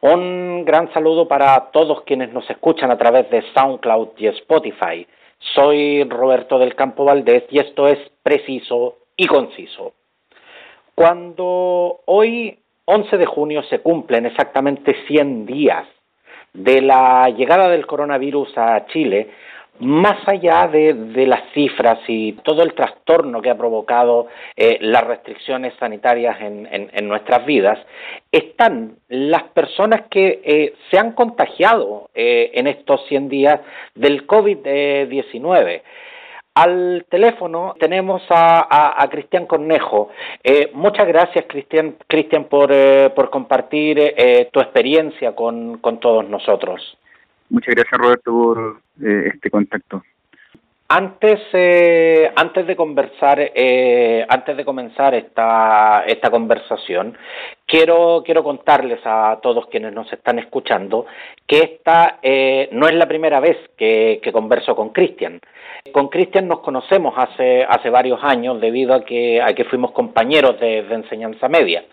Un gran saludo para todos quienes nos escuchan a través de SoundCloud y Spotify. Soy Roberto del Campo Valdés y esto es preciso y conciso. Cuando hoy, 11 de junio, se cumplen exactamente 100 días de la llegada del coronavirus a Chile, más allá de, las cifras y todo el trastorno que ha provocado eh, las restricciones sanitarias en, nuestras vidas, están las personas que eh, se han contagiado eh, en estos 100 días del COVID-19. Al teléfono tenemos a, Cristian Cornejo. muchas gracias, Cristian, Cristian por, por compartir tu experiencia con todos nosotros. Muchas gracias Roberto por eh, este contacto. Antes, eh, antes de conversar, eh, antes de comenzar esta, esta conversación, quiero, quiero contarles a todos quienes nos están escuchando que esta no es la primera vez que, converso con Cristian. Con Cristian nos conocemos hace, hace varios años debido a que, a que fuimos compañeros de, de enseñanza media.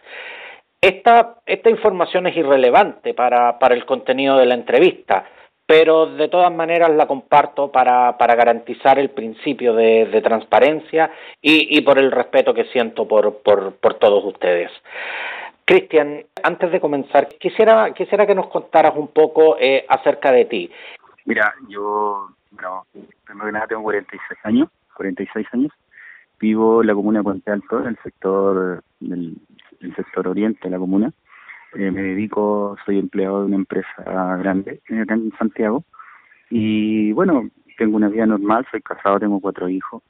Esta, esta información es irrelevante para, para el contenido de la entrevista pero de todas maneras la comparto para, para garantizar el principio de, transparencia y, por el respeto que siento por, por, todos ustedes. Cristian, antes de comenzar, quisiera, quisiera que nos contaras un poco eh, acerca de ti. Mira, yo, primero que nada tengo 46 años, 46 años. Vivo en la comuna de Puente Alto, en el sector, del, el sector oriente de la comuna. Eh, me dedico, soy empleado de una empresa grande acá en Santiago. Y bueno, tengo una vida normal, soy casado, tengo cuatro hijos.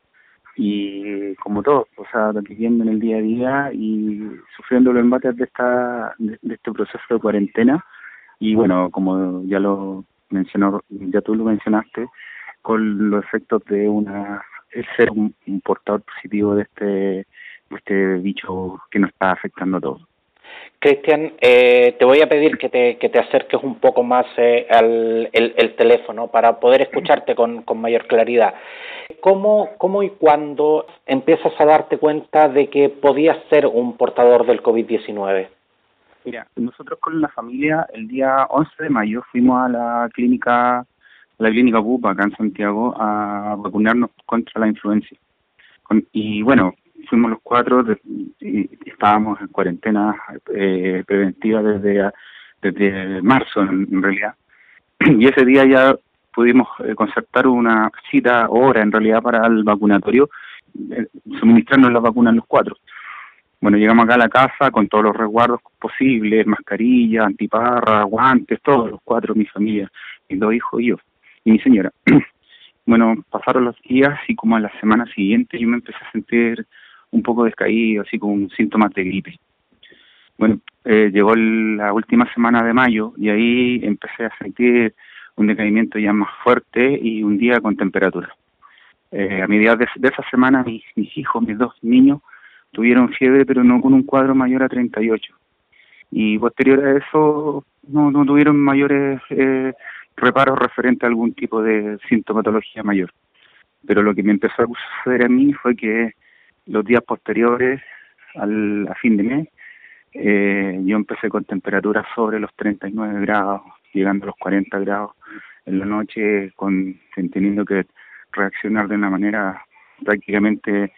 Y como todo, o sea, viviendo en el día a día y sufriendo los embates de, esta, de, este proceso de cuarentena. Y bueno, como ya lo mencionó, ya tú lo mencionaste, con los efectos de una el ser un, portador positivo de este, de este bicho que nos está afectando a todos. Cristian, eh, te voy a pedir que te, que te acerques un poco más eh, al el, teléfono para poder escucharte con, con mayor claridad. ¿Cómo, ¿Cómo y cuándo empiezas a darte cuenta de que podías ser un portador del COVID-19? Mira, nosotros con la familia el día 11 de mayo fuimos a la clínica, la clínica BUPA acá en Santiago a vacunarnos contra la influencia. y bueno, fuimos los cuatro y estábamos en cuarentena eh, preventiva desde, desde marzo en, realidad. Y ese día ya pudimos eh, concertar una cita hora en realidad para el vacunatorio, eh, suministrarnos la vacuna los cuatro. Bueno, llegamos acá a la casa con todos los resguardos posibles, mascarilla, antiparra, guantes, todos los cuatro, mi familia, mis dos hijos y yo, y mi señora. bueno, pasaron los días y como a la semana siguiente yo me empecé a sentir un poco descaído, así con síntomas de gripe. Bueno, eh, llegó la última semana de mayo y ahí empecé a sentir un decaimiento ya más fuerte y un día con temperatura. Eh, a mediados de, esa semana mis, hijos, mis dos niños, tuvieron fiebre pero no con un cuadro mayor a 38. Y posterior a eso no, no tuvieron mayores eh, reparos referentes a algún tipo de sintomatología mayor. Pero lo que me empezó a suceder a mí fue que los días posteriores al, a fin de mes, eh, yo empecé con temperaturas sobre los 39 grados, llegando a los 40 grados en la noche, con teniendo que reaccionar de una manera prácticamente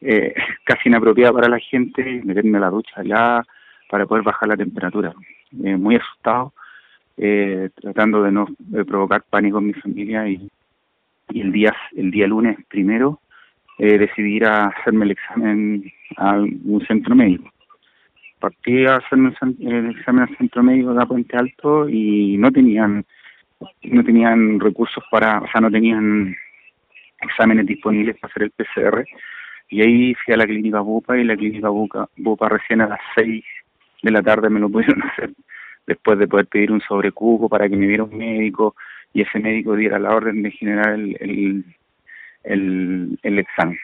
eh, casi inapropiada para la gente, meterme a la ducha ya para poder bajar la temperatura. Eh, muy asustado, eh, tratando de no provocar pánico en mi familia y, y el día el día lunes primero eh, decidí ir a hacerme el examen a un centro médico. Partí a hacerme el examen al centro médico de Puente Alto y no tenían no tenían recursos para, o sea, no tenían exámenes disponibles para hacer el PCR. Y ahí fui a la clínica Bupa y la clínica Bupa, Bupa recién a las 6 de la tarde me lo pudieron hacer después de poder pedir un sobrecupo para que me viera un médico y ese médico diera la orden de generar el, el examen.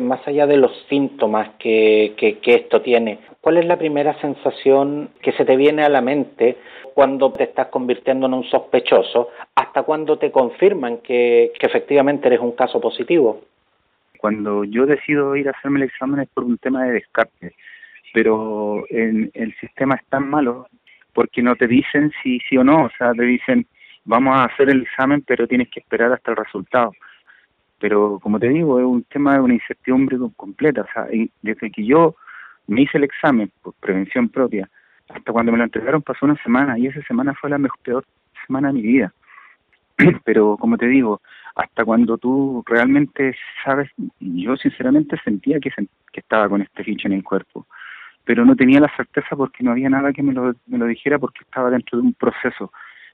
más allá de los síntomas que, que, esto tiene, ¿cuál es la primera sensación que se te viene a la mente cuando te estás convirtiendo en un sospechoso hasta cuando te confirman que, que efectivamente eres un caso positivo? Cuando yo decido ir a hacerme el examen es por un tema de descarte, pero en, el sistema es tan malo porque no te dicen si sí o no, o sea, te dicen vamos a hacer el examen, pero tienes que esperar hasta el resultado. Pero como te digo, es un tema de una incertidumbre completa, o sea, desde que yo me hice el examen por prevención propia, hasta cuando me lo entregaron pasó una semana y esa semana fue la mejor, peor semana de mi vida. Pero como te digo, hasta cuando tú realmente sabes, yo sinceramente sentía que, estaba con este ficho en el cuerpo, pero no tenía la certeza porque no había nada que me lo, me lo dijera porque estaba dentro de un proceso,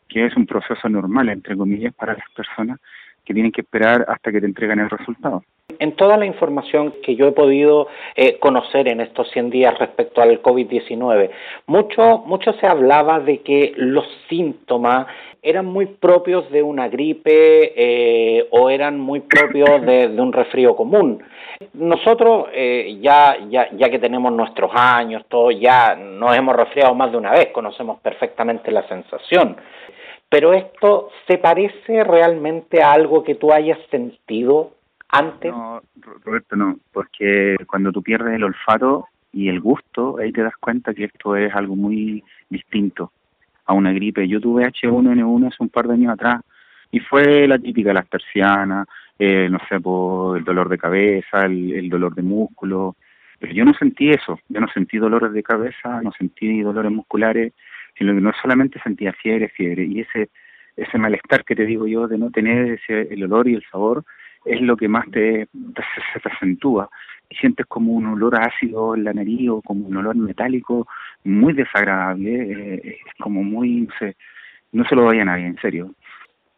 que es un proceso normal, entre comillas, para las personas que tienen que esperar hasta que te entregan el resultado. En toda la información que yo he podido eh, conocer en estos 100 días respecto al COVID-19, mucho, mucho se hablaba de que los síntomas eran muy propios de una gripe eh, o eran muy propios de, un resfrío común. Nosotros, eh, ya, ya, ya que tenemos nuestros años, todo, ya nos hemos resfriado más de una vez, conocemos perfectamente la sensación. Pero esto se parece realmente a algo que tú hayas sentido antes. No, Roberto, no, porque cuando tú pierdes el olfato y el gusto, ahí te das cuenta que esto es algo muy distinto a una gripe. Yo tuve H1N1 hace un par de años atrás y fue la típica, las persianas, eh, no sé, por el dolor de cabeza, el, el dolor de músculo, pero yo no sentí eso, yo no sentí dolores de cabeza, no sentí dolores musculares, sino que no solamente sentía fiebre, fiebre, y ese ese malestar que te digo yo de no tener ese, el olor y el sabor es lo que más te, se te acentúa y sientes como un olor ácido en la nariz o como un olor metálico muy desagradable, eh, es como muy, no sé, no se lo vaya a nadie, en serio.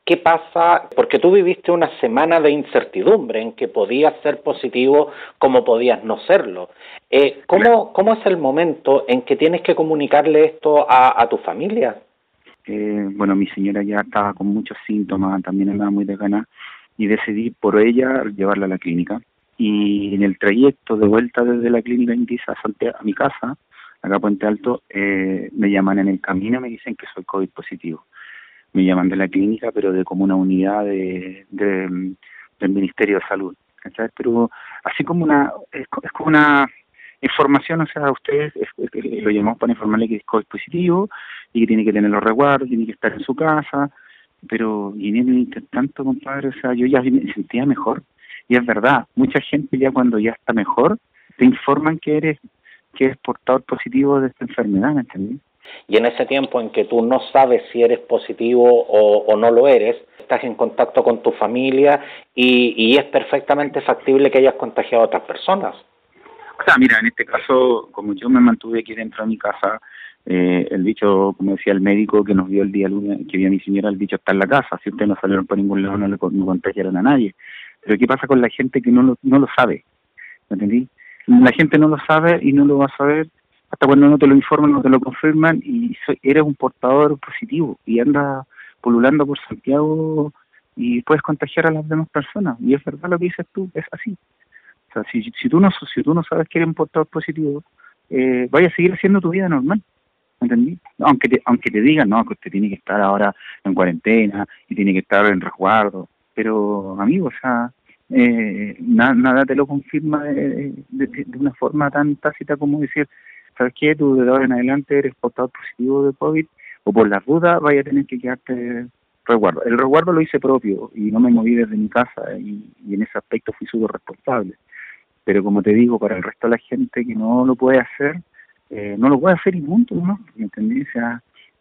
¿Qué pasa? Porque tú viviste una semana de incertidumbre en que podías ser positivo como podías no serlo. Eh, ¿cómo, ¿Cómo es el momento en que tienes que comunicarle esto a, tu familia? Eh, bueno, mi señora ya estaba con muchos síntomas, también andaba muy desganada, y decidí por ella llevarla a la clínica. Y en el trayecto de vuelta desde la clínica Indisa a mi casa, acá a Puente Alto, eh, me llaman en el camino y me dicen que soy COVID positivo me llaman de la clínica, pero de como una unidad de, del Ministerio de Salud. Pero así como una, es, como una información, o sea, ustedes lo llamamos para informarle que es COVID positivo y que tiene que tener los resguardos, tiene que estar en su casa, pero y en tanto, compadre, o sea, yo ya me sentía mejor. Y es verdad, mucha gente ya cuando ya está mejor, te informan que eres que es portador positivo de esta enfermedad, ¿me entendés? Y en ese tiempo en que tú no sabes si eres positivo o, no lo eres, estás en contacto con tu familia y, es perfectamente factible que hayas contagiado a otras personas. O sea, mira, en este caso, como yo me mantuve aquí dentro de mi casa, eh, el bicho, como decía el médico que nos vio el día lunes, que vio a mi señora, el bicho está en la casa. Si ustedes no salieron por ningún lado, no le contagiaron a nadie. Pero ¿qué pasa con la gente que no lo, no lo sabe? ¿Me entendí? La gente no lo sabe y no lo va a saber hasta cuando no te lo informan, no te lo confirman y eres un portador positivo y andas pululando por Santiago y puedes contagiar a las demás personas. Y es verdad lo que dices tú, es así. O sea, si, si, tú, no, si tú no sabes que eres un portador positivo, eh, vaya a seguir haciendo tu vida normal. ¿Entendí? Aunque te, aunque te digan, no, que usted tiene que estar ahora en cuarentena y tiene que estar en resguardo. Pero, amigo, o sea, eh, nada te lo confirma de, de, una forma tan tácita como decir, ¿sabes qué? Tú de ahora en adelante eres portador positivo de COVID o por las dudas vaya a tener que quedarte resguardo. El resguardo lo hice propio y no me moví desde mi casa y, en ese aspecto fui súper responsable. Pero como te digo, para el resto de la gente que no lo puede hacer, eh, no lo puede hacer y punto, ¿no? ¿Me entendí?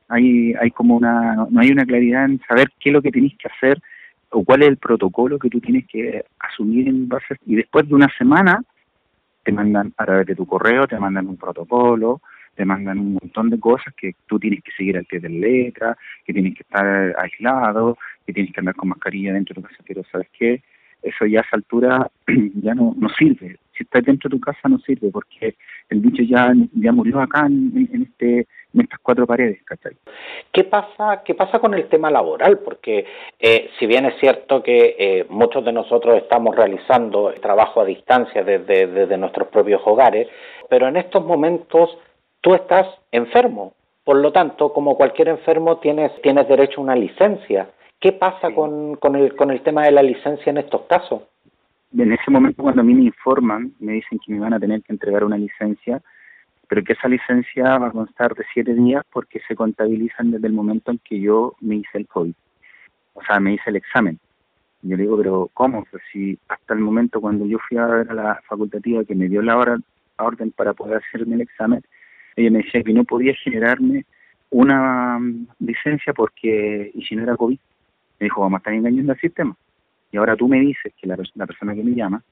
Hay, hay como una, no hay una claridad en saber qué es lo que tienes que hacer o cuál es el protocolo que tú tienes que asumir en base y después de una semana te mandan a través de tu correo, te mandan un protocolo, te mandan un montón de cosas que tú tienes que seguir al pie de letra, que tienes que estar aislado, que tienes que andar con mascarilla dentro de tu casa, pero ¿sabes qué? Eso ya a esa altura ya no, no sirve. Si estás dentro de tu casa no sirve porque el bicho ya, ya murió acá en, en este en estas cuatro paredes, ¿cachai? ¿Qué pasa, qué pasa con el tema laboral? Porque eh, si bien es cierto que eh, muchos de nosotros estamos realizando trabajo a distancia desde, desde nuestros propios hogares, pero en estos momentos tú estás enfermo. Por lo tanto, como cualquier enfermo, tienes, tienes derecho a una licencia. ¿Qué pasa con, con, el, con el tema de la licencia en estos casos? En ese momento, cuando a mí me informan, me dicen que me van a tener que entregar una licencia, pero que esa licencia va a constar de siete días porque se contabilizan desde el momento en que yo me hice el COVID, o sea, me hice el examen. yo le digo, pero ¿cómo? Pues si hasta el momento cuando yo fui a ver a la facultativa que me dio la, hora, orden para poder hacerme el examen, ella me decía que no podía generarme una mm, licencia porque, y si no era COVID, me dijo, vamos a estar engañando al sistema. Y ahora tú me dices que la, la persona que me llama,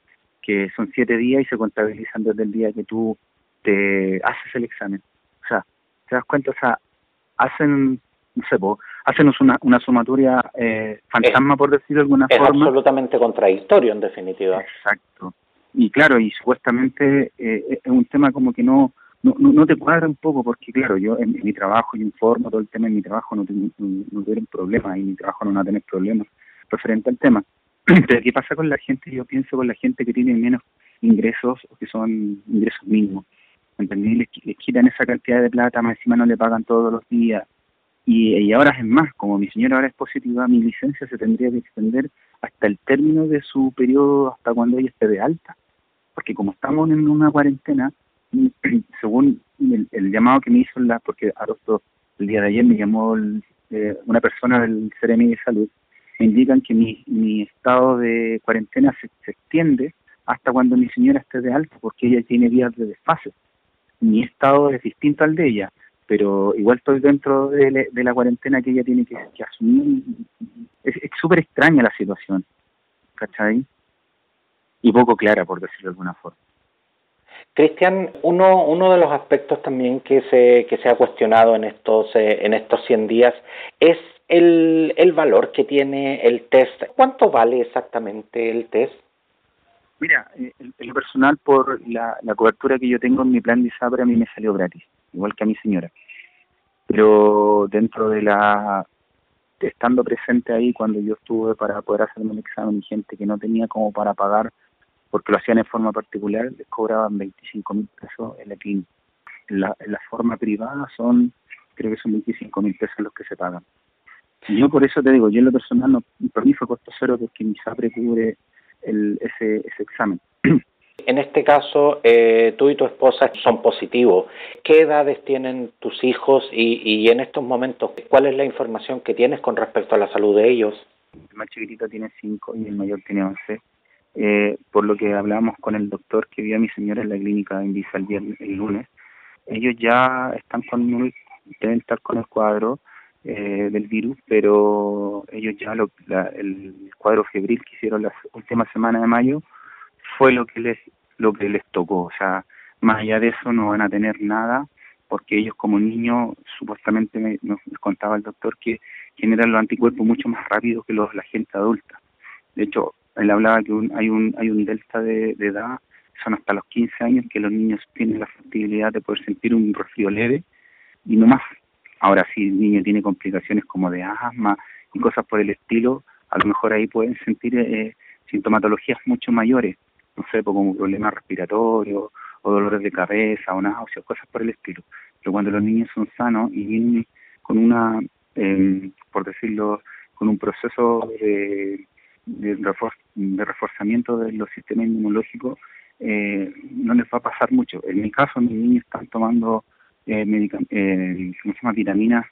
que son siete días y se contabilizan desde el día que tú te haces el examen. O sea, te das cuenta, o sea, hacen, no sé, hacen una, una sumatoria eh, fantasma, por decirlo de alguna forma. Es absolutamente contradictorio, en definitiva. Exacto. Y claro, y supuestamente eh, es un tema como que no, no, no, te cuadra un poco, porque claro, yo en, mi trabajo, yo informo todo el tema en mi trabajo, no, tengo, no, no tuvieron problemas, y en mi trabajo no van a tener problemas referente al tema. Pero ¿qué pasa con la gente? Yo pienso con la gente que tiene menos ingresos o que son ingresos mínimos. ¿Entendí? Les, quitan esa cantidad de plata, más encima no le pagan todos los días. Y, ahora es más, como mi señora ahora es positiva, mi licencia se tendría que extender hasta el término de su periodo, hasta cuando ella esté de alta. Porque como estamos en una cuarentena, según el, llamado que me hizo, la porque el día de ayer me llamó eh, una persona del CRMI de Salud, me indican que mi, mi estado de cuarentena se, extiende hasta cuando mi señora esté de alta, porque ella tiene días de desfase. Mi estado es distinto al de ella, pero igual estoy dentro de, la cuarentena que ella tiene que, asumir. Es súper extraña la situación, ¿cachai? Y poco clara, por decirlo de alguna forma. Cristian, uno, uno de los aspectos también que se, que se ha cuestionado en estos, eh, en estos 100 días es el, el valor que tiene el test. ¿Cuánto vale exactamente el test? Mira, eh, el, personal por la, cobertura que yo tengo en mi plan de ISAPRE a mí me salió gratis, igual que a mi señora. Pero dentro de la estando presente ahí cuando yo estuve para poder hacerme un examen y gente que no tenía como para pagar porque lo hacían en forma particular, les cobraban 25 mil pesos en la. En la, en la forma privada son, creo que son 25 mil pesos los que se pagan. Yo por eso te digo, yo en lo personal, no, para mí fue costo cero porque mi SAPRE cubre el, ese, ese examen. En este caso, eh, tú y tu esposa son positivos. ¿Qué edades tienen tus hijos y, y en estos momentos, cuál es la información que tienes con respecto a la salud de ellos? El más chiquitito tiene 5 y el mayor tiene 11. Eh, por lo que hablábamos con el doctor que vio a mi señora en la clínica en el, el lunes, ellos ya están con deben estar con el cuadro eh, del virus, pero ellos ya lo, el cuadro febril que hicieron la última semana de mayo fue lo que les lo que les tocó, o sea, más allá de eso no van a tener nada porque ellos como niños supuestamente me, nos contaba el doctor que generan los anticuerpos mucho más rápido que los la gente adulta. De hecho, él hablaba que hay un hay un delta de, de edad, son hasta los 15 años que los niños tienen la factibilidad de poder sentir un resfrío leve y no más. Ahora, si el niño tiene complicaciones como de asma y cosas por el estilo, a lo mejor ahí pueden sentir eh, sintomatologías mucho mayores, no sé, pues como problemas respiratorios o dolores de cabeza o náuseas, cosas por el estilo. Pero cuando los niños son sanos y vienen con una, eh, por decirlo, con un proceso de, de, de reforzamiento de los sistemas inmunológicos, eh, no les va a pasar mucho. En mi caso, mis niños están tomando eh, eh, vitaminas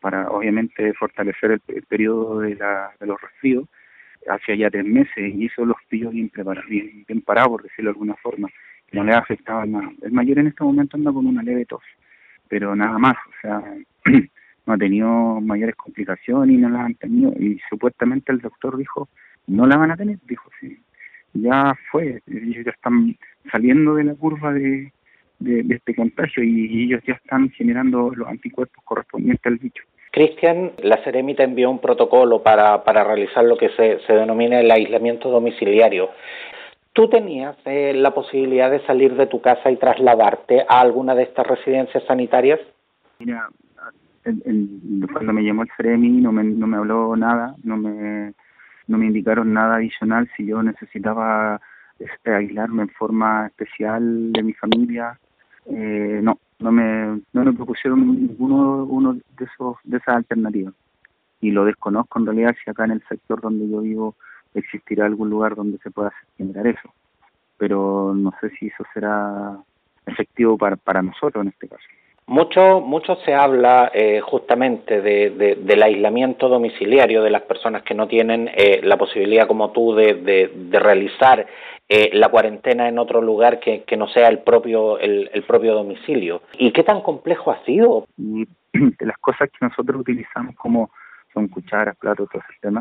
para obviamente fortalecer el, periodo de, la, de los resfríos hacia ya tres meses y eso los pillos bien preparados, bien, parados, por decirlo de alguna forma, no le ha afectado nada. El mayor en este momento anda con una leve tos, pero nada más, o sea, no ha tenido mayores complicaciones y no las han tenido, y supuestamente el doctor dijo, no la van a tener, dijo, sí, ya fue, ellos ya están saliendo de la curva de, de, este contagio y, ellos ya están generando los anticuerpos correspondientes al bicho. Cristian, la Ceremita envió un protocolo para, para realizar lo que se, denomina el aislamiento domiciliario. ¿Tú tenías eh, la posibilidad de salir de tu casa y trasladarte a alguna de estas residencias sanitarias? Mira, cuando me llamó el CEREMI no me, no me habló nada, no me, no me indicaron nada adicional si yo necesitaba este, aislarme en forma especial de mi familia eh, no, no me, no me propusieron ninguno uno de esos de esas alternativas y lo desconozco en realidad si acá en el sector donde yo vivo existirá algún lugar donde se pueda generar eso pero no sé si eso será efectivo para, para nosotros en este caso. Mucho, mucho se habla eh, justamente de, del aislamiento domiciliario de las personas que no tienen eh, la posibilidad como tú de, de, realizar eh, la cuarentena en otro lugar que, que no sea el propio, el, propio domicilio. ¿Y qué tan complejo ha sido? De las cosas que nosotros utilizamos como son cucharas, platos, todo tema,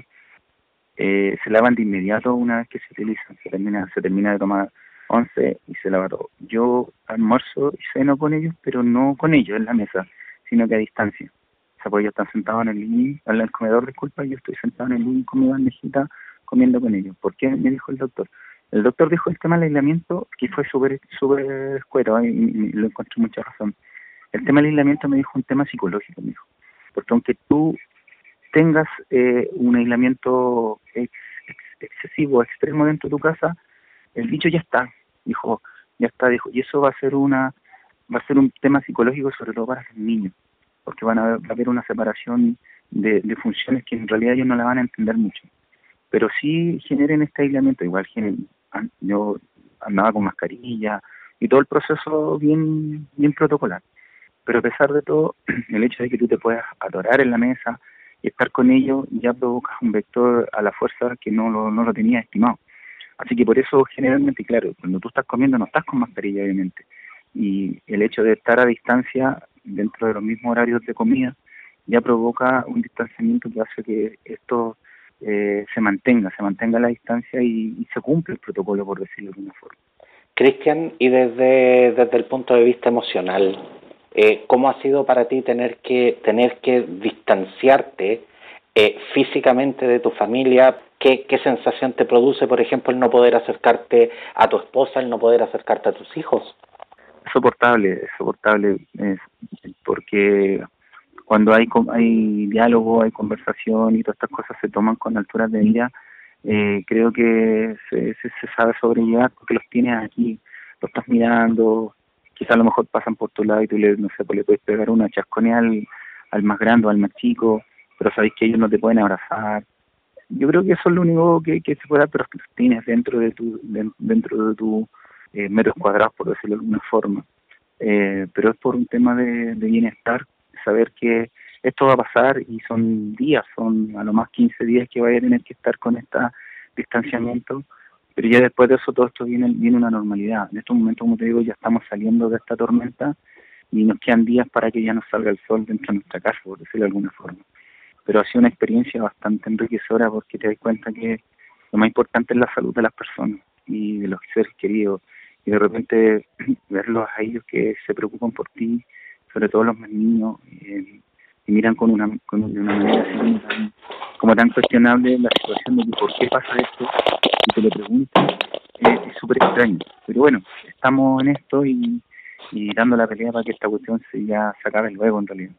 se lavan de inmediato una vez que se utilizan, se termina, se termina de tomar 11 y se lava todo. Yo almuerzo y ceno con ellos, pero no con ellos en la mesa, sino que a distancia. O sea, pues ellos están sentados en el comedor, disculpa, y yo estoy sentado en el living con mi bandejita comiendo con ellos. ¿Por qué? Me dijo el doctor. El doctor dijo el tema del aislamiento, que fue súper súper escuero, y, lo encontré mucha razón. El tema del aislamiento me dijo un tema psicológico, me dijo. Porque aunque tú tengas eh, un aislamiento excesivo, extremo dentro de tu casa, el bicho ya está, dijo, ya está, dijo, y eso va a ser una, va a ser un tema psicológico sobre todo para los niños, porque van a, va a haber una separación de, funciones que en realidad ellos no la van a entender mucho, pero sí generen este aislamiento, igual yo andaba con mascarilla y todo el proceso bien, bien protocolar, pero a pesar de todo, el hecho de que tú te puedas adorar en la mesa y estar con ellos ya provoca un vector a la fuerza que no lo, no lo tenía estimado. Así que por eso generalmente, claro, cuando tú estás comiendo no estás con mascarilla, obviamente. Y el hecho de estar a distancia dentro de los mismos horarios de comida ya provoca un distanciamiento que hace que esto eh, se mantenga, se mantenga la distancia y, se cumple el protocolo, por decirlo de una forma. Cristian, y desde, desde el punto de vista emocional, eh, ¿cómo ha sido para ti tener que, tener que distanciarte eh, físicamente de tu familia ¿Qué, ¿Qué sensación te produce, por ejemplo, el no poder acercarte a tu esposa, el no poder acercarte a tus hijos? Soportable, soportable, es porque cuando hay hay diálogo, hay conversación y todas estas cosas se toman con alturas de ella, eh, creo que se, se, sabe sobrellevar porque los tienes aquí, los estás mirando, quizás a lo mejor pasan por tu lado y tú le, no sé, pues le puedes pegar una chasconea al, al más grande o al más chico, pero sabéis que ellos no te pueden abrazar, yo creo que eso es lo único que, que se puede, pero que tienes dentro de tu, dentro de tu eh, metros cuadrados, por decirlo de alguna forma. Eh, pero es por un tema de, bienestar, saber que esto va a pasar y son días, son a lo más 15 días que vaya a tener que estar con este distanciamiento, pero ya después de eso todo esto viene, viene una normalidad. En estos momentos, como te digo, ya estamos saliendo de esta tormenta y nos quedan días para que ya nos salga el sol dentro de nuestra casa, por decirlo de alguna forma pero ha sido una experiencia bastante enriquecedora porque te das cuenta que lo más importante es la salud de las personas y de los seres queridos y de repente verlos a ellos que se preocupan por ti, sobre todo los más niños, eh, y miran con una, con una manera así como tan, cuestionable la situación de por qué pasa esto y te lo preguntan, eh, es súper extraño. Pero bueno, estamos en esto y, y dando la pelea para que esta cuestión se ya se acabe luego en realidad.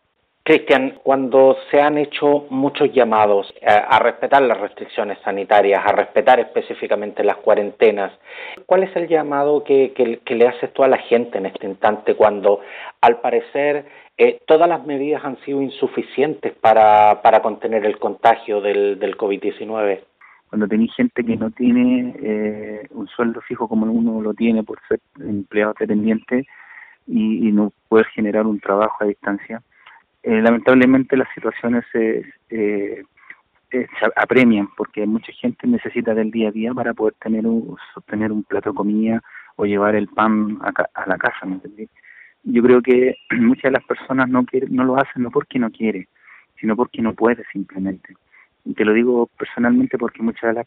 Cristian, cuando se han hecho muchos llamados eh, a, respetar las restricciones sanitarias, a respetar específicamente las cuarentenas, ¿cuál es el llamado que, le haces tú a la gente en este instante cuando, al parecer, eh, todas las medidas han sido insuficientes para, para contener el contagio del, del COVID-19? Cuando tenéis gente que no tiene eh, un sueldo fijo como uno lo tiene por ser empleado dependiente y, y no poder generar un trabajo a distancia, eh, lamentablemente las situaciones se, eh, eh, se apremian porque mucha gente necesita del día a día para poder tener un, sostener un plato de comida o llevar el pan a, la casa, ¿me entendí? Yo creo que muchas de las personas no no lo hacen no porque no quiere, sino porque no puede simplemente. Y te lo digo personalmente porque muchas de las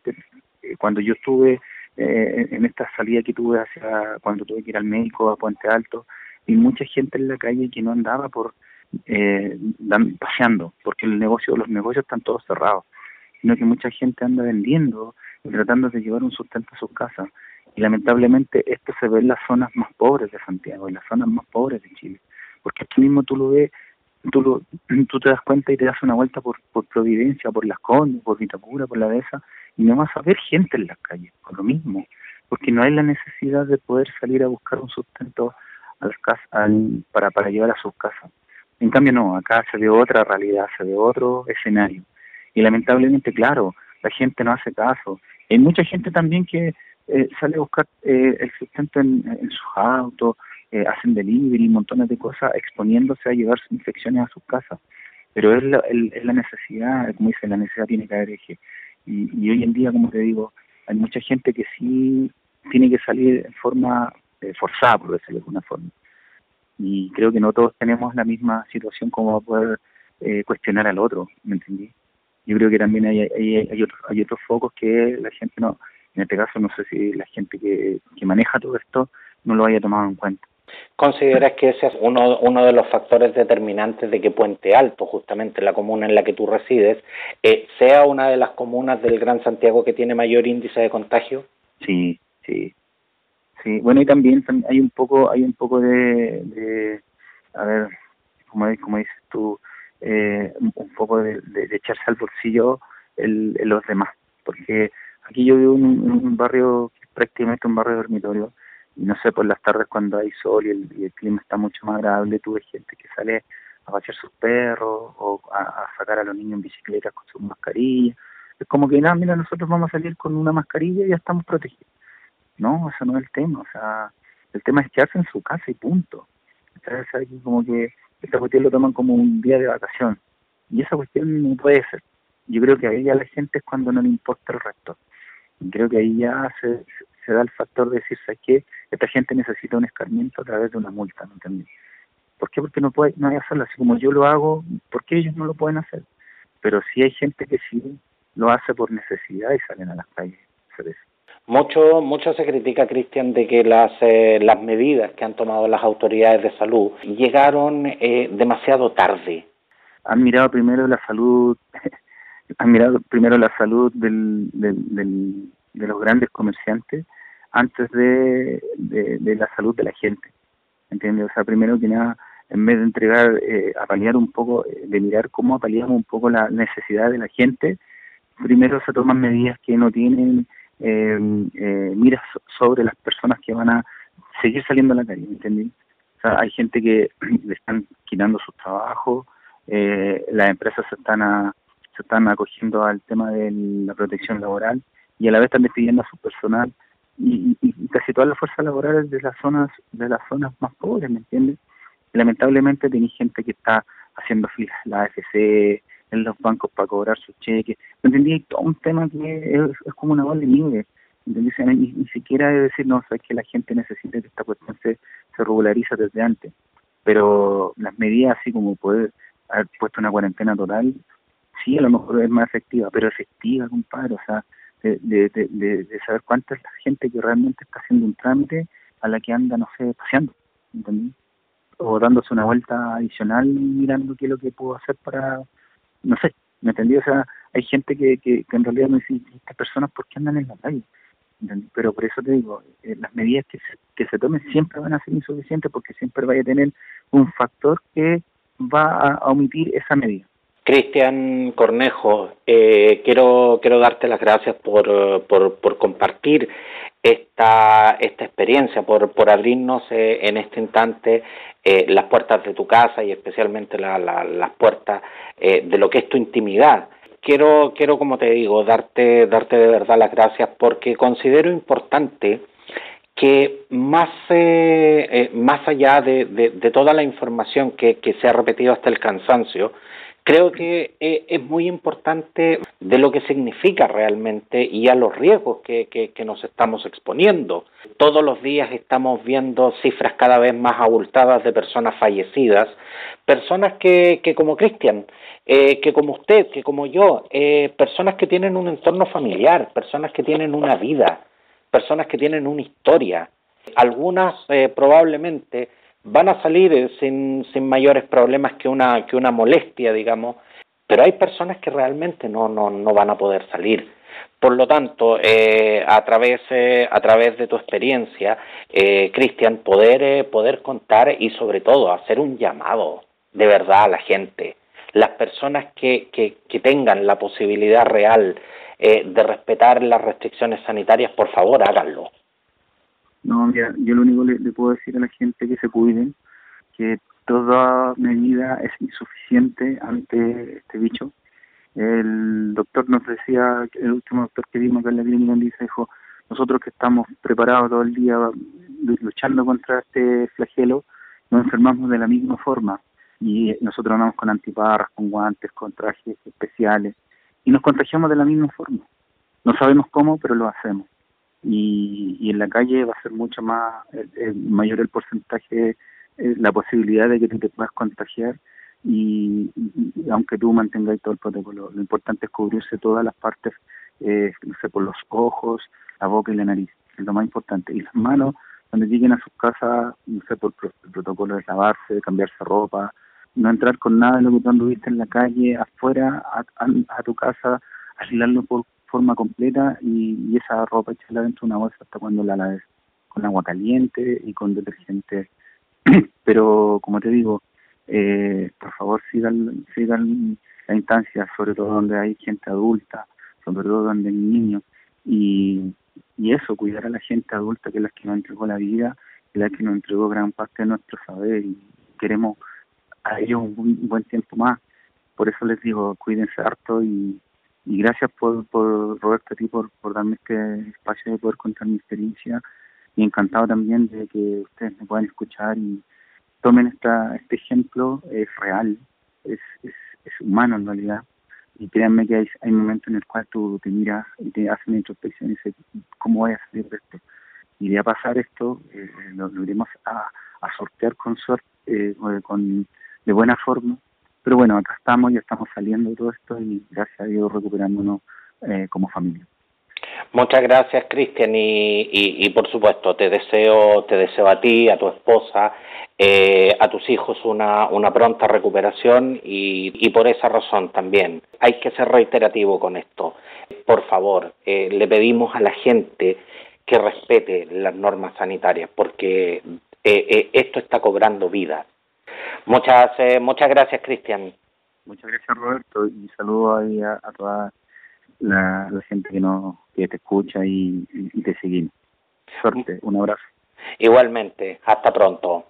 cuando yo estuve en esta salida que tuve hacia cuando tuve que ir al médico a Puente Alto, y mucha gente en la calle que no andaba por eh, paseando, porque el negocio, los negocios están todos cerrados, sino que mucha gente anda vendiendo y tratando de llevar un sustento a sus casas. Y lamentablemente esto se ve en las zonas más pobres de Santiago, en las zonas más pobres de Chile, porque aquí mismo tú lo ves, tú, lo, tú te das cuenta y te das una vuelta por, por Providencia, por Las Condes, por Vitacura, por la Dehesa, y no vas a ver gente en las calles, por lo mismo, porque no hay la necesidad de poder salir a buscar un sustento a las casas, para, para llevar a sus casas. En cambio no, acá se ve otra realidad, se ve otro escenario. Y lamentablemente, claro, la gente no hace caso. Hay mucha gente también que eh, sale a buscar eh, el sustento en, sus autos, eh, hacen delivery montones de cosas exponiéndose a llevar infecciones a sus casas. Pero es la, es la necesidad, como dice, la necesidad tiene que haber eje. Y, y hoy en día, como te digo, hay mucha gente que sí tiene que salir en forma eh, forzada, por decirlo de alguna forma. Y creo que no todos tenemos la misma situación como poder eh, cuestionar al otro, ¿me entendí? Yo creo que también hay, hay, hay, otros, hay otros focos que la gente no, en este caso no sé si la gente que, que maneja todo esto no lo haya tomado en cuenta. ¿Consideras que ese es uno, uno de los factores determinantes de que Puente Alto, justamente la comuna en la que tú resides, eh, sea una de las comunas del Gran Santiago que tiene mayor índice de contagio? Sí, sí. Sí, bueno, y también hay un poco hay un poco de, a ver, como, dices tú, eh, un poco de, echarse al bolsillo el, los demás, porque aquí yo vivo en un, barrio prácticamente un barrio dormitorio y no sé, por las tardes cuando hay sol y el, clima está mucho más agradable, tuve gente que sale a pasear sus perros o a, sacar a los niños en bicicleta con sus mascarillas. Es como que, nada, mira, nosotros vamos a salir con una mascarilla y ya estamos protegidos. No, eso no es el tema, o sea, el tema es quedarse en su casa y punto. Entonces, aquí como que esta cuestión lo toman como un día de vacación. Y esa cuestión no puede ser. Yo creo que ahí ya la gente es cuando no le importa el resto. Y creo que ahí ya se, se da el factor de decir, ¿sabes qué? Esta gente necesita un escarmiento a través de una multa, ¿no entendí? ¿Por qué? Porque no puede, no hay hacerlo así como yo lo hago, ¿por qué ellos no lo pueden hacer? Pero sí hay gente que sí lo hace por necesidad y salen a las calles Mucho, mucho se critica, Cristian, de que las, eh, las medidas que han tomado las autoridades de salud llegaron eh, demasiado tarde. Han mirado primero la salud, han mirado primero la salud del, del, de los grandes comerciantes antes de, de, la salud de la gente. ¿Entiendes? O sea, primero que nada, en vez de entregar, eh, a paliar un poco, eh, de mirar cómo apaleamos un poco la necesidad de la gente, primero se toman medidas que no tienen eh, eh, miras sobre las personas que van a seguir saliendo a la calle, ¿entendés? O sea, hay gente que le están quitando sus trabajos, eh, las empresas se están se están acogiendo al tema de la protección laboral y a la vez están despidiendo a su personal y, y, casi todas las fuerzas laborales de las zonas de las zonas más pobres, ¿me entiendes? lamentablemente tenéis gente que está haciendo filas la AFC, en los bancos para cobrar sus cheques, ¿me entendí? Todo un tema que es, como una bola de nieve, ¿entendí? Ni, ni siquiera es decir, no, es que la gente necesita que esta cuestión se, se regulariza desde antes, pero las medidas así como poder haber puesto una cuarentena total, sí, a lo mejor es más efectiva, pero efectiva, compadre, o sea, de, de, de, de saber cuánta es la gente que realmente está haciendo un trámite a la que anda, no sé, paseando, ¿entendí? O dándose una vuelta adicional mirando qué es lo que puedo hacer para, no sé, ¿me entendí? O sea, hay gente que, que, en realidad me dice, estas personas, ¿por qué andan en la calle? Pero por eso te digo, eh, las medidas que se, que se tomen siempre van a ser insuficientes porque siempre vaya a tener un factor que va a omitir esa medida. Cristian Cornejo, eh, quiero, quiero darte las gracias por, por, por compartir esta, esta experiencia, por, por abrirnos eh, en este instante eh, las puertas de tu casa y especialmente la, la, las puertas eh, de lo que es tu intimidad. Quiero, quiero, como te digo, darte, darte de verdad las gracias porque considero importante que más, eh, eh, más allá de, de, de, toda la información que, que se ha repetido hasta el cansancio, Creo que eh, es muy importante de lo que significa realmente y a los riesgos que, que, que, nos estamos exponiendo. Todos los días estamos viendo cifras cada vez más abultadas de personas fallecidas, personas que, que como Cristian, eh, que como usted, que como yo, eh, personas que tienen un entorno familiar, personas que tienen una vida, personas que tienen una historia. Algunas eh, probablemente van a salir eh, sin, sin mayores problemas que una, que una molestia, digamos, pero hay personas que realmente no, no, no van a poder salir. Por lo tanto, eh, a, través, eh, a través de tu experiencia, eh, Cristian, poder, eh, poder contar y sobre todo hacer un llamado de verdad a la gente, las personas que, que, que tengan la posibilidad real eh, de respetar las restricciones sanitarias, por favor, háganlo. No, mira, yo lo único que le, puedo decir a la gente que se cuiden, que toda medida es insuficiente ante este bicho. El doctor nos decía, el último doctor que vimos acá en la clínica dice, dijo, nosotros que estamos preparados todo el día luchando contra este flagelo, nos enfermamos de la misma forma y nosotros andamos con antiparras, con guantes, con trajes especiales y nos contagiamos de la misma forma. No sabemos cómo, pero lo hacemos. Y, y en la calle va a ser mucho más, mayor el porcentaje, eh, la posibilidad de que tú te puedas contagiar y, aunque tú mantengas todo el protocolo, lo importante es cubrirse todas las partes, eh, no sé, por los ojos, la boca y la nariz, es lo más importante. Y las manos, cuando lleguen a sus casas, no sé, por el protocolo de lavarse, cambiarse ropa, no entrar con nada de lo que tú anduviste en la calle, afuera, a, tu casa, aislarlo por forma completa y, esa ropa echarla dentro de una bolsa hasta cuando la laves con agua caliente y con detergente. Pero, como te digo, eh, por favor sigan, sigan la instancia, sobre todo donde hay gente adulta, sobre todo donde hay niños, y, y eso, cuidar a la gente adulta que es la que nos entregó la vida, y la que nos entregó gran parte de nuestro saber, y queremos a ellos un, buen tiempo más. Por eso les digo, cuídense harto y, y gracias por, por Roberto, a ti por, por darme este espacio de poder contar mi experiencia y encantado también de que ustedes me puedan escuchar y tomen esta, este ejemplo, es real, es, es, humano en realidad y créanme que hay, hay momentos en el cual tú te miras y te haces una introspección y dices, ¿cómo voy a salir de esto? Y de a pasar esto, eh, lo, iremos a, a sortear con suerte, eh, con, de buena forma. Pero bueno, acá estamos, ya estamos saliendo de todo esto y gracias a Dios recuperándonos eh, como familia. Muchas gracias, Cristian, y, y, por supuesto te deseo, te deseo a ti, a tu esposa, eh, a tus hijos una, una pronta recuperación y, y, por esa razón también hay que ser reiterativo con esto. Por favor, eh, le pedimos a la gente que respete las normas sanitarias porque eh, esto está cobrando vidas. Muchas, muchas gracias, Cristian. Muchas gracias, Roberto, y saludo ahí a, a toda la, gente que, no, que te escucha y, y te sigue. Suerte, un abrazo. Igualmente, hasta pronto.